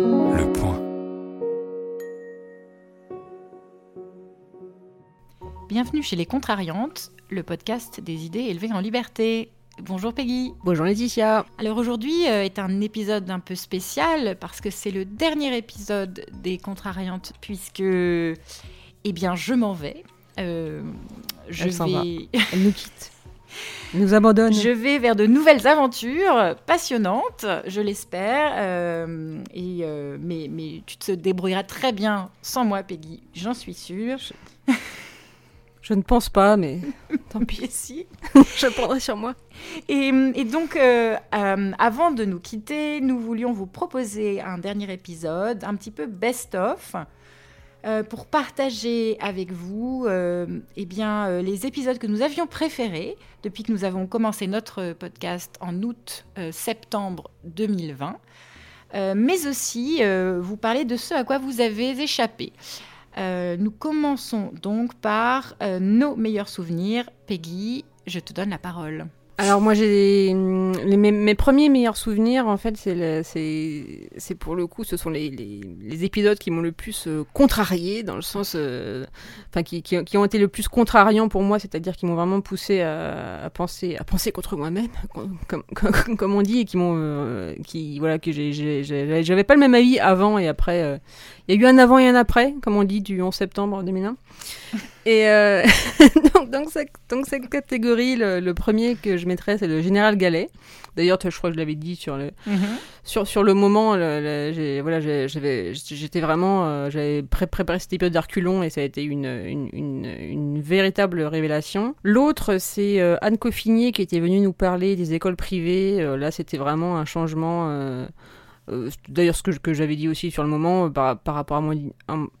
Le point. Bienvenue chez Les Contrariantes, le podcast des idées élevées en liberté. Bonjour Peggy. Bonjour Laetitia. Alors aujourd'hui euh, est un épisode un peu spécial parce que c'est le dernier épisode des Contrariantes puisque, eh bien, je m'en vais. Euh, je Elle s'en va. vais, Elle nous quitte. Elle nous abandonne. je vais vers de nouvelles aventures passionnantes, je l'espère. euh, et euh, mais, mais tu te débrouilleras très bien sans moi, Peggy. J'en suis sûre. Je ne pense pas, mais tant pis. Si. Je prendrai sur moi. Et, et donc, euh, euh, avant de nous quitter, nous voulions vous proposer un dernier épisode, un petit peu best-of, euh, pour partager avec vous euh, eh bien, euh, les épisodes que nous avions préférés depuis que nous avons commencé notre podcast en août-septembre 2020, euh, mais aussi vous parler de ce à quoi vous avez échappé. Nous commençons donc par nos meilleurs souvenirs. Peggy, je te donne la parole. Alors moi j'ai mes, mes premiers meilleurs souvenirs en fait c'est c'est pour le coup ce sont les, les, les épisodes qui m'ont le plus euh, contrarié dans le sens euh, enfin qui, qui, ont été le plus contrariants pour moi c'est-à-dire qui m'ont vraiment poussé à, à penser à penser contre moi-même comme, comme, comme on dit et qui m'ont euh, qui voilà que j'avais pas le même avis avant et après euh, il y a eu un avant et un après comme on dit du 11 septembre 2001 et euh, donc, donc, cette, donc cette catégorie, le, le premier que je mettrais, c'est le général Gallet. D'ailleurs, je crois que je l'avais dit sur le, sur, sur le moment. voilà, j'étais vraiment, euh, j'avais pré- préparé cet épisode d'Arculon et ça a été une, une, une, une véritable révélation. L'autre, c'est euh, Anne Coffinier qui était venue nous parler des écoles privées. Là, c'était vraiment un changement. Euh, D'ailleurs, ce que, que j'avais dit aussi sur le moment euh, par, par, rapport à mon,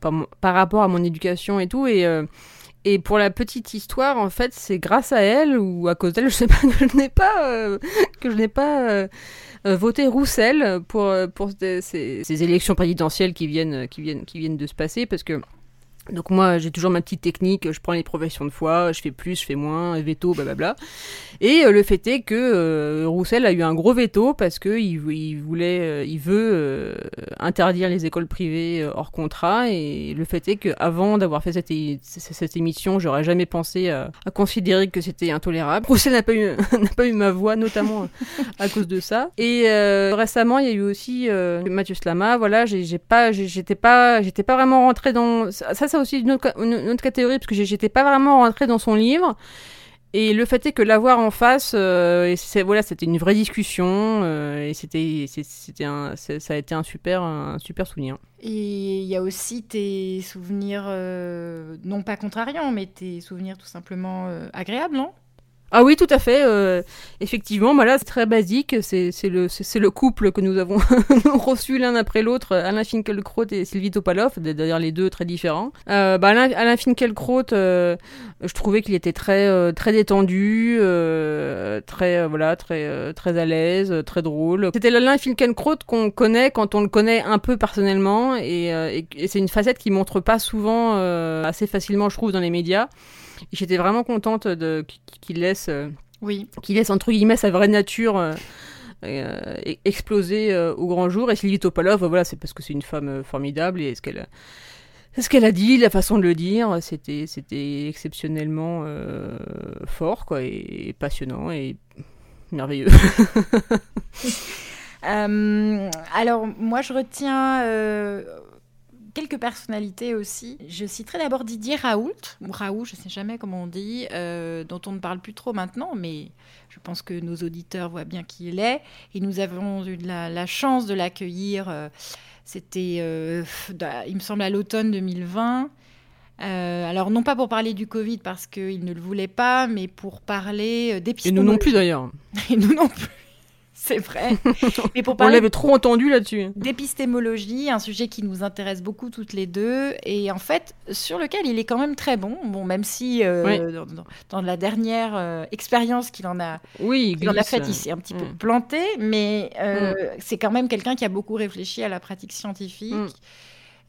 par, par rapport à mon éducation et tout. Et, euh, et pour la petite histoire, en fait, c'est grâce à elle ou à cause d'elle, je sais pas, que je n'ai pas, euh, que je n'ai voté Roussel pour, pour ces- ces élections présidentielles qui viennent, qui, viennent, qui viennent de se passer. Parce que, donc moi, j'ai toujours ma petite technique, je prends les professions de foi, je fais plus, je fais moins, veto, blablabla. Et euh, le fait est que euh, Roussel a eu un gros veto parce que il, il voulait, euh, il veut euh, interdire les écoles privées euh, hors contrat. Et le fait est que avant d'avoir fait cette, émission, j'aurais jamais pensé à, considérer que c'était intolérable. Roussel n'a pas eu, n'a pas eu ma voix, notamment à cause de ça. Et euh, récemment, il y a eu aussi Mathieu Slama. Voilà, j'ai pas, j'étais pas, j'étais pas vraiment rentrée dans ça. Ça, aussi une autre, catégorie parce que j'étais pas vraiment rentrée dans son livre. Et le fait est que l'avoir en face, euh, voilà, c'était une vraie discussion euh, et c'était, c'était ça a été un super, un super souvenir. Et il y a aussi tes souvenirs, euh, non pas contrariants, mais tes souvenirs tout simplement euh, agréables, non? Ah oui, tout à fait. euh, effectivement, bah là, c'est très basique. C'est le, le couple que nous avons reçu l'un après l'autre, Alain Finkielkraut et Sylvie Topalov, d'ailleurs les deux très différents. Euh, bah, Alain, Alain Finkielkraut, euh, je trouvais qu'il était très, euh, très détendu, euh, très, euh, voilà, très, très à l'aise, très drôle. C'était l'Alain Finkielkraut qu'on connaît quand on le connaît un peu personnellement, et, et- c'est une facette qui montre pas souvent assez facilement, je trouve, dans les médias. J'étais vraiment contente de qu'il laisse, euh, Oui. qu'il laisse entre guillemets sa vraie nature euh, euh, e- exploser euh, au grand jour. Et Sylvie Topalov, voilà, c'est parce que c'est une femme formidable et ce qu'elle ce qu'elle a dit, la façon de le dire, c'était c'était exceptionnellement euh, fort quoi et, passionnant et merveilleux. Alors, moi, je retiens quelques personnalités aussi. Je citerai d'abord Didier Raoult, ou Raoult, je ne sais jamais comment on dit, euh, dont on ne parle plus trop maintenant, mais je pense que nos auditeurs voient bien qui il est. Et nous avons eu la, la chance de l'accueillir. euh, C'était, euh, il me semble, à l'automne 2020. Euh, alors, non pas pour parler du Covid parce qu'il ne le voulait pas, mais pour parler euh, Et nous d'épistémologie. non plus d'ailleurs. Et nous non plus. C'est vrai. mais pour On parler l'avait trop entendu là-dessus. d'épistémologie, un sujet qui nous intéresse beaucoup toutes les deux, et en fait, sur lequel il est quand même très bon, bon même si euh, Oui. dans, la dernière euh, expérience qu'il en a, Oui, il qu'il en a faite, il s'est un petit peu Mm. planté, mais euh, c'est quand même quelqu'un qui a beaucoup réfléchi à la pratique scientifique, Mm.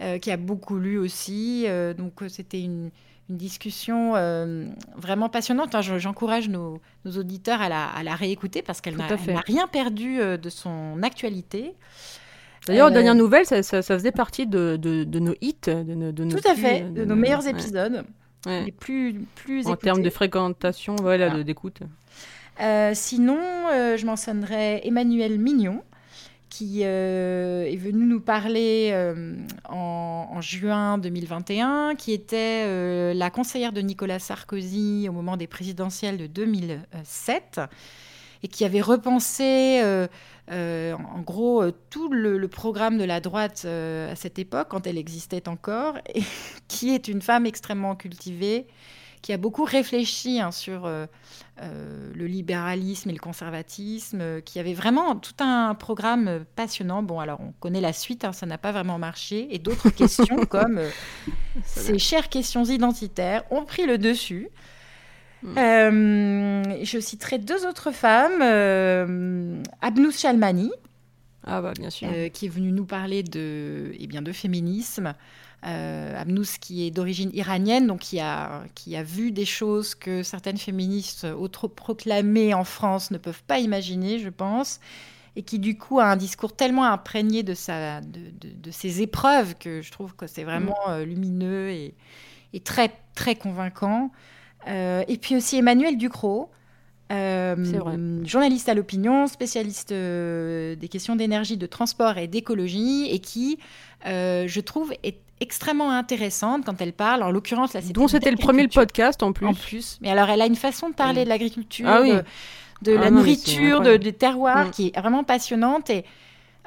euh, qui a beaucoup lu aussi, euh, donc euh, c'était une, une discussion euh, vraiment passionnante. J'encourage nos, nos auditeurs à la, à la réécouter parce qu'elle n'a rien perdu euh, de son actualité. D'ailleurs, Euh, dernière nouvelle, ça, ça, ça faisait partie de, de, de nos hits, de, nos- de nos Tout à plus, fait, de nos meilleurs ouais, épisodes, ouais. les plus, plus En termes de fréquentation, voilà, d'écoute. Sinon, je mentionnerai Emmanuel Mignon, qui euh, est venu nous parler euh, en, juin 2021, qui était euh, la conseillère de Nicolas Sarkozy au moment des présidentielles de 2007, et qui avait repensé, en gros, tout le, programme de la droite à cette époque, quand elle existait encore, et qui est une femme extrêmement cultivée, qui a beaucoup réfléchi hein, sur euh, le libéralisme et le conservatisme, euh, qui avait vraiment tout un programme passionnant. Bon, alors on connaît la suite, hein, ça n'a pas vraiment marché, et d'autres questions comme euh, ces chères questions identitaires ont pris le dessus. Mm. Euh, je citerai deux autres femmes, Abnous Chalmani, Ah bah bien sûr. qui est venu nous parler de, eh bien, de féminisme. Euh, Abnous, qui est d'origine iranienne, donc qui a, qui a vu des choses que certaines féministes autoproclamées en France ne peuvent pas imaginer, je pense, et qui du coup a un discours tellement imprégné de, sa, de, de- de ses épreuves que je trouve que c'est vraiment euh, lumineux et, et très, très convaincant. Euh, et puis aussi Emmanuel Ducrot, euh, journaliste à l'opinion, spécialiste euh, des questions d'énergie, de transport et d'écologie, et qui, euh, je trouve, est extrêmement intéressante quand elle parle. En l'occurrence, là, Dont c'était le premier le podcast en plus. En plus. Mais alors, elle a une façon de parler de l'agriculture, Ah oui. de, de Ah la non, nourriture, de, des terroirs, qui est vraiment passionnante. Et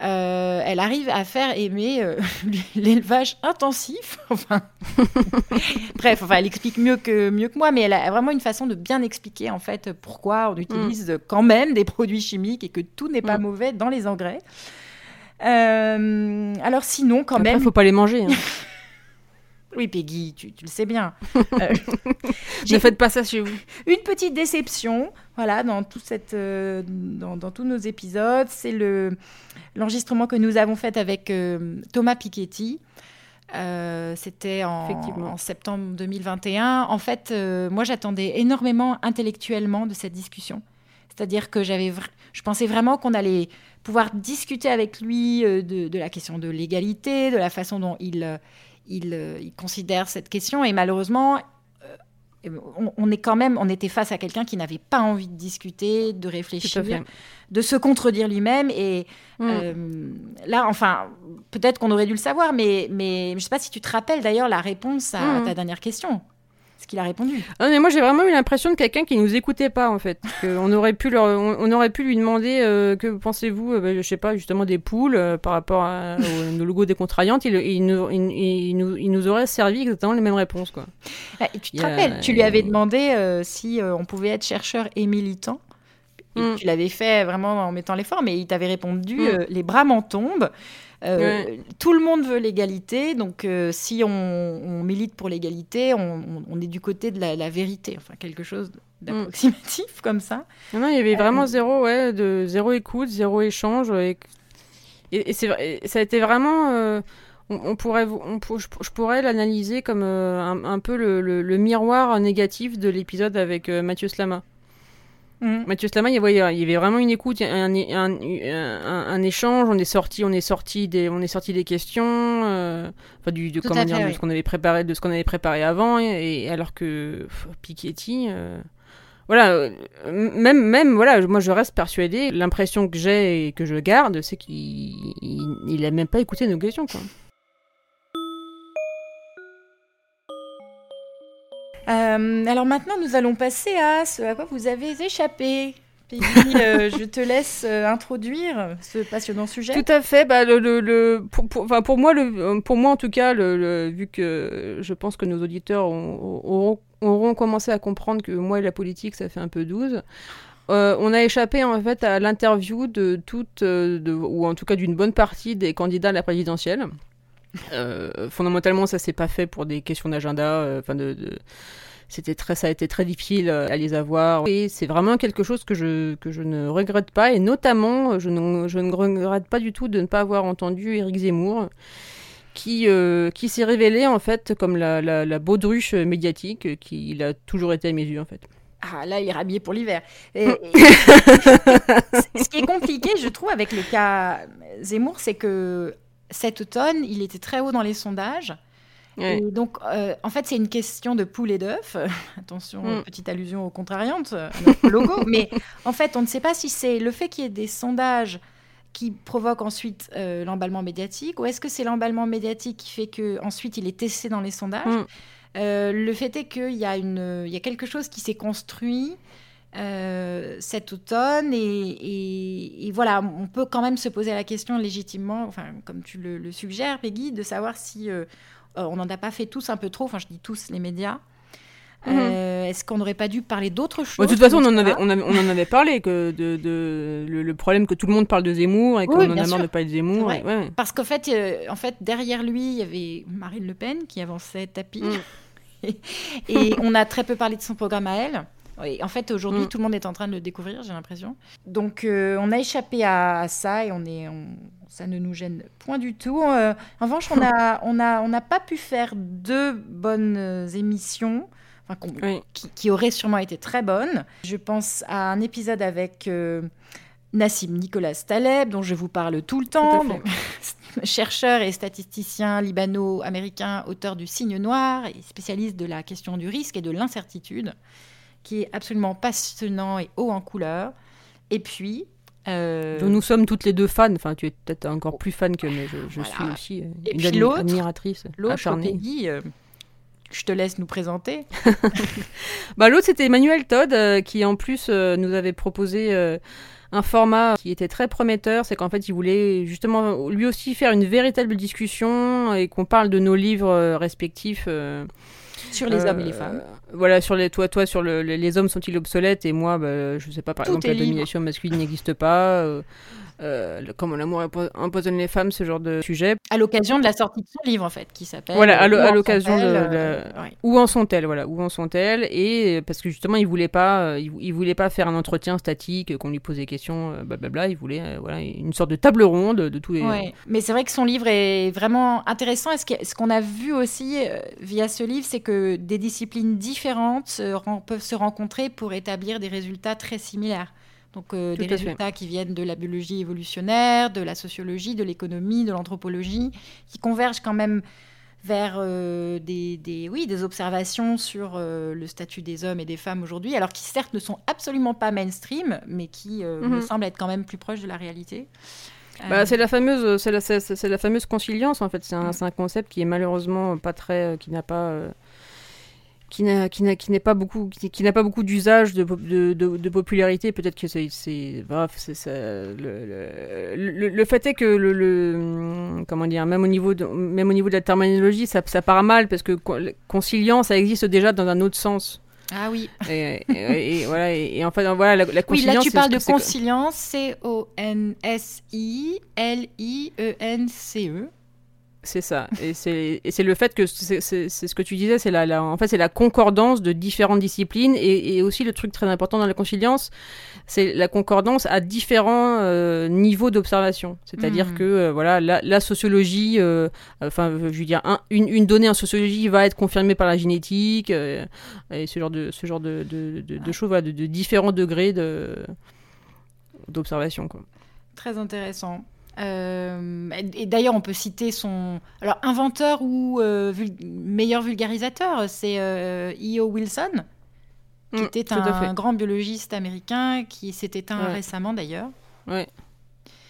euh, elle arrive à faire aimer euh, l'élevage intensif. Enfin, bref, enfin, elle explique mieux que, mieux que moi, mais elle a vraiment une façon de bien expliquer en fait pourquoi on utilise quand même des produits chimiques et que tout n'est pas Mm. mauvais dans les engrais. Euh, alors sinon, quand Après, même, faut pas les manger. hein. Oui, Peggy, tu, tu le sais bien. Euh, ne faites pas ça chez vous. une petite déception, voilà, dans tout cette, euh, dans, dans tous nos épisodes, c'est le l'enregistrement que nous avons fait avec euh, Thomas Piketty. Euh, C'était en, en septembre 2021. En fait, moi, j'attendais énormément intellectuellement de cette discussion. C'est-à-dire que j'avais, je pensais vraiment qu'on allait pouvoir discuter avec lui de, de la question de l'égalité, de la façon dont il, il, euh, il considère cette question. Et malheureusement, euh, on, est quand même, on était face à quelqu'un qui n'avait pas envie de discuter, de réfléchir, de se contredire lui-même. Et Mm. euh, là, enfin, peut-être qu'on aurait dû le savoir, mais, mais je ne sais pas si tu te rappelles d'ailleurs la réponse à, Mm. ta dernière question. Ce qu'il a répondu. Ah, mais moi j'ai vraiment eu l'impression de quelqu'un qui nous écoutait pas en fait. Que on aurait pu leur, on, on aurait pu lui demander euh, que pensez-vous, euh, bah, je sais pas justement des poules euh, par rapport à, au, au logo des contrariantes. Il, il, nous, il, il nous, il nous aurait servi exactement les mêmes réponses quoi. Ah, et tu te rappelles, tu lui avais demandé euh, si euh, on pouvait être chercheur et militant. Et Mm. Tu l'avais fait vraiment en mettant l'effort, mais il t'avait répondu Mm. euh, les bras m'en tombent. Euh, Ouais. Tout le monde veut l'égalité, donc euh, si on, on milite pour l'égalité, on, est du côté de la, la vérité, enfin quelque chose d'approximatif comme ça. Non, non, il y avait Euh, vraiment zéro, ouais, de zéro écoute, zéro échange. Et, ça a été vraiment. euh, on, pourrait, on, je, pourrais l'analyser comme euh, un, un peu le, le- le miroir négatif de l'épisode avec euh, Mathieu Slama. Mm. Mathieu Slama, il y, avait, il y avait vraiment une écoute, un, un, un, un- un échange. On est sorti, on est sorti des, on est sorti des questions, euh, enfin du, de, comment dire, fait, de oui. ce qu'on avait préparé, de ce qu'on avait préparé avant, et, et alors que pff, Piketty. euh, voilà, euh, même, même, voilà, moi je reste persuadée, l'impression que j'ai et que je garde, c'est qu'il il, il a même pas écouté nos questions, quoi. Euh, alors maintenant, nous allons passer à ce à quoi vous avez échappé. Peggy, euh, je te laisse euh, introduire ce passionnant sujet. Tout à fait. Bah, le, le, le- pour, pour, enfin, pour moi, le, pour moi en tout cas, le, vu que je pense que nos auditeurs ont- auront, auront commencé à comprendre que moi et la politique, ça fait un peu 12. euh, on a échappé en fait à l'interview de toute, de, ou en tout cas d'une bonne partie des candidats à la présidentielle. Euh, fondamentalement, ça s'est pas fait pour des questions d'agenda. euh, Enfin, de, de- c'était très, ça a été très difficile euh, à les avoir. Et c'est vraiment quelque chose que je, que je ne regrette pas. Et notamment, je ne, je ne regrette pas du tout de ne pas avoir entendu Éric Zemmour, qui, euh, qui s'est révélé en fait comme la, la, la baudruche médiatique qu'il a toujours été à mes yeux en fait. ah là, il est rhabillé pour l'hiver. ce qui est compliqué, je trouve, avec le cas Zemmour, c'est que cet automne, il était très haut dans les sondages. Et donc, euh, en fait, c'est une question de poule et d'œuf. Attention, mm. petite allusion aux contrariantes, à notre logo. Mais en fait, on ne sait pas si c'est le fait qu'il y ait des sondages qui provoquent ensuite euh, l'emballement médiatique, ou est-ce que c'est l'emballement médiatique qui fait que ensuite il est testé dans les sondages. Mm. Euh, le fait est qu'il y, a une, il y a quelque chose qui s'est construit cet automne et, voilà, on peut quand même se poser la question légitimement, enfin comme tu le, le suggères, Peggy, de savoir si euh, on n'en a pas fait tous un peu trop, enfin je dis tous les médias. Mhm. Euh, est-ce qu'on n'aurait pas dû parler d'autres choses De toute façon, on en, avait, on, en avait parlé, que de, le, problème que tout le monde parle de Zemmour et qu'on en a marre de parler de Zemmour. Parce qu'en fait, euh, en fait, derrière lui, il y avait Marine Le Pen qui avançait tapis. Mm. et, on a très peu parlé de son programme à elle. En fait, aujourd'hui, mm. tout le monde est en train de le découvrir, j'ai l'impression. Donc, on a échappé à, ça et on est, ça ne nous gêne point du tout. Euh, en revanche, on n'a on a, on pas pu faire deux bonnes euh, émissions. qui, auraient sûrement été très bonnes. Je pense à un épisode avec euh, Nassim Nicolas Taleb, dont je vous parle tout le temps, chercheur et statisticien libano-américain, auteur du Signe Noir et spécialiste de la question du risque et de l'incertitude, qui est absolument passionnant et haut en couleur. Et puis, euh... Nous sommes toutes les deux fans. Enfin, tu es peut-être encore plus fan que mais je, suis aussi euh, une admiratrice acharnée. Peggy, euh, je te laisse nous présenter. bah, L'autre, c'était Emmanuel Todd, euh, qui en plus nous avait proposé un format qui était très prometteur. C'est qu'en fait, il voulait justement lui aussi faire une véritable discussion et qu'on parle de nos livres respectifs. Sur les hommes et les femmes. Voilà, sur les, toi, toi, sur le, les hommes sont-ils obsolètes? Et moi, bah, je sais pas, par exemple, la domination masculine n'existe pas. Euh, euh, comment l'amour empoisonne les femmes, ce genre de sujet. À l'occasion de la sortie de son livre, en fait, qui s'appelle. Voilà, à l'occasion de. Euh, où en sont-elles Voilà, où en sont-elles? Et parce que justement, il voulait pas, il, voulait pas faire un entretien statique, qu'on lui pose des questions, blablabla. Il voulait, voilà, une sorte de table ronde de tous les. Mais c'est vrai que son livre est vraiment intéressant. Et ce qu'on a vu aussi via ce livre, c'est que des disciplines différentes peuvent se rencontrer pour établir des résultats très similaires. Donc euh, des résultats qui viennent de la biologie évolutionnaire, de la sociologie, de l'économie, de l'anthropologie, qui convergent quand même vers euh, des, oui, des observations sur euh, le statut des hommes et des femmes aujourd'hui, alors qui certes ne sont absolument pas mainstream, mais qui me mhm. semblent être quand même plus proches de la réalité. Bah, c'est la fameuse, c'est la, la, fameuse conciliance en fait. C'est un, un, concept qui est malheureusement pas très, qui n'a pas qui n'a qui n'a qui n'est pas beaucoup qui, n'a pas beaucoup d'usage de, de, de, popularité peut-être que c'est c'est bref c'est le, le, le, fait est que le, le, comment dire même au niveau de même au niveau de la terminologie ça, ça part mal parce que conciliant ça existe déjà dans un autre sens ah oui. Et, et, voilà, et, en fait, voilà, la, la conciliance. Oui, là, tu parles de conciliance, C-O-N-S-I-L-I-E-N-C-E. C'est ça. Et c'est le fait que c'est ce que tu disais, c'est la, en fait c'est la concordance de différentes disciplines et, et, aussi le truc très important dans la conciliance, c'est la concordance à différents euh, niveaux d'observation. C'est-à-dire mmh. que euh, voilà la, la sociologie, euh, enfin je veux dire une, une, donnée en sociologie va être confirmée par la génétique et ce genre de ce genre de, de, de, de choses, voilà, de, différents degrés de d'observation. Très intéressant. Euh, et d'ailleurs, on peut citer son alors inventeur ou euh, meilleur vulgarisateur, c'est euh, E.O. Wilson, qui mm, était un, grand biologiste américain qui s'est éteint récemment d'ailleurs. Ouais.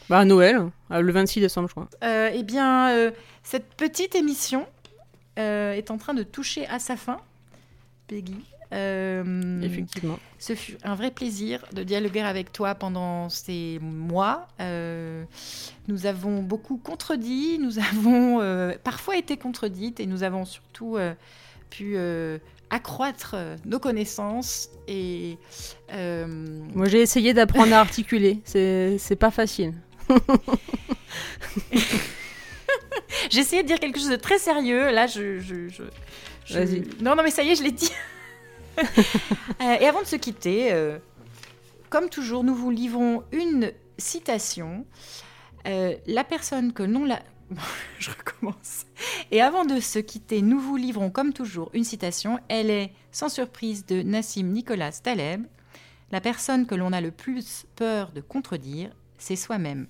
Bah à Noël, le 26 décembre, je crois. eh bien, cette petite émission est en train de toucher à sa fin, Peggy. Euh, Effectivement. Ce fut un vrai plaisir de dialoguer avec toi pendant ces mois. Euh, nous avons beaucoup contredit, nous avons euh, parfois été contredites et nous avons surtout pu accroître nos connaissances. Et, Moi, j'ai essayé d'apprendre à articuler. C'est pas facile. j'ai essayé de dire quelque chose de très sérieux. Là, je... je, je... Vas-y. Non, non, mais ça y est, je l'ai dit. Euh, et avant de se quitter, euh, comme toujours, nous vous livrons une citation. Euh, la personne que l'on la... je recommence. Et avant de se quitter, nous vous livrons comme toujours une citation. Elle est, sans surprise, de Nassim Nicolas Taleb. La personne que l'on a le plus peur de contredire, c'est soi-même.